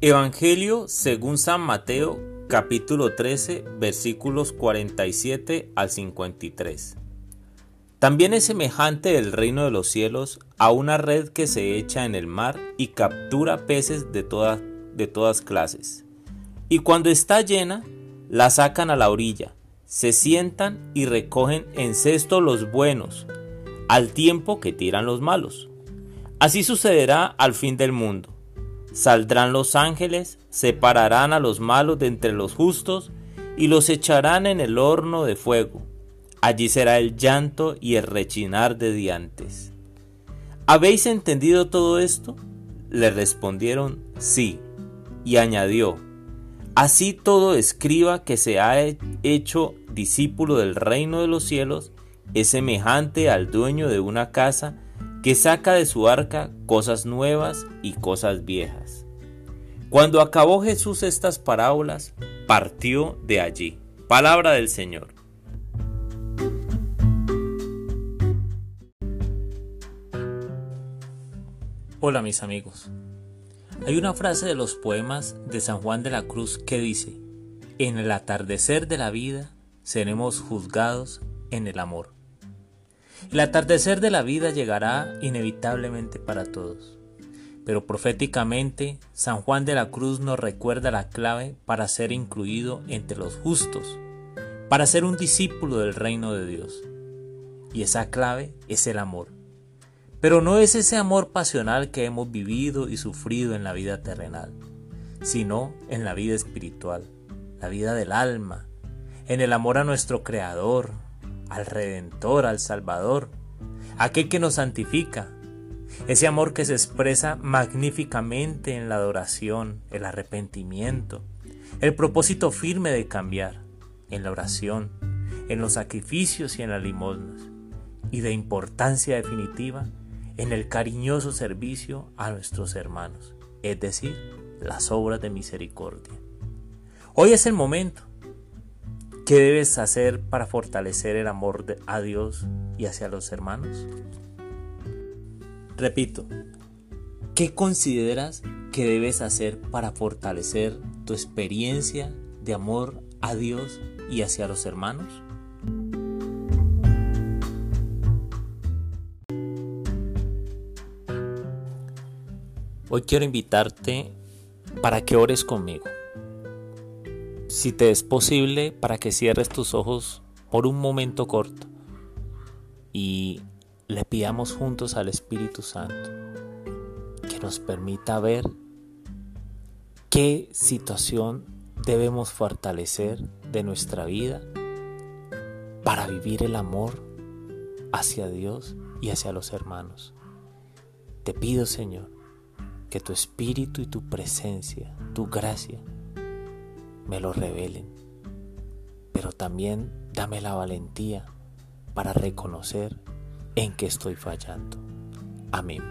Evangelio según San Mateo capítulo 13 versículos 47 al 53. También es semejante el reino de los cielos a una red que se echa en el mar y captura peces de, de todas clases. Y cuando está llena, la sacan a la orilla, se sientan y recogen en cesto los buenos, al tiempo que tiran los malos. Así sucederá al fin del mundo. Saldrán los ángeles, separarán a los malos de entre los justos y los echarán en el horno de fuego. Allí será el llanto y el rechinar de diantes. ¿Habéis entendido todo esto? Le respondieron, sí. Y añadió, así todo escriba que se ha hecho discípulo del reino de los cielos es semejante al dueño de una casa que saca de su arca cosas nuevas y cosas viejas. Cuando acabó Jesús estas parábolas, partió de allí. Palabra del Señor. Hola mis amigos. Hay una frase de los poemas de San Juan de la Cruz que dice, en el atardecer de la vida seremos juzgados en el amor. El atardecer de la vida llegará inevitablemente para todos. Pero proféticamente, San Juan de la Cruz nos recuerda la clave para ser incluido entre los justos, para ser un discípulo del reino de Dios. Y esa clave es el amor. Pero no es ese amor pasional que hemos vivido y sufrido en la vida terrenal, sino en la vida espiritual, la vida del alma, en el amor a nuestro Creador, al Redentor, al Salvador, aquel que nos santifica. Ese amor que se expresa magníficamente en la adoración, el arrepentimiento, el propósito firme de cambiar, en la oración, en los sacrificios y en las limosnas, y de importancia definitiva en el cariñoso servicio a nuestros hermanos, es decir, las obras de misericordia. Hoy es el momento ¿Qué debes hacer para fortalecer el amor a Dios y hacia los hermanos? Repito, ¿qué consideras que debes hacer para fortalecer tu experiencia de amor a Dios y hacia los hermanos? Hoy quiero invitarte para que ores conmigo si te es posible, para que cierres tus ojos por un momento corto y le pidamos juntos al Espíritu Santo que nos permita ver qué situación debemos fortalecer de nuestra vida para vivir el amor hacia Dios y hacia los hermanos. Te pido, Señor, que tu espíritu y tu presencia, tu gracia, me lo revelen, pero también dame la valentía para reconocer en qué estoy fallando. Amén.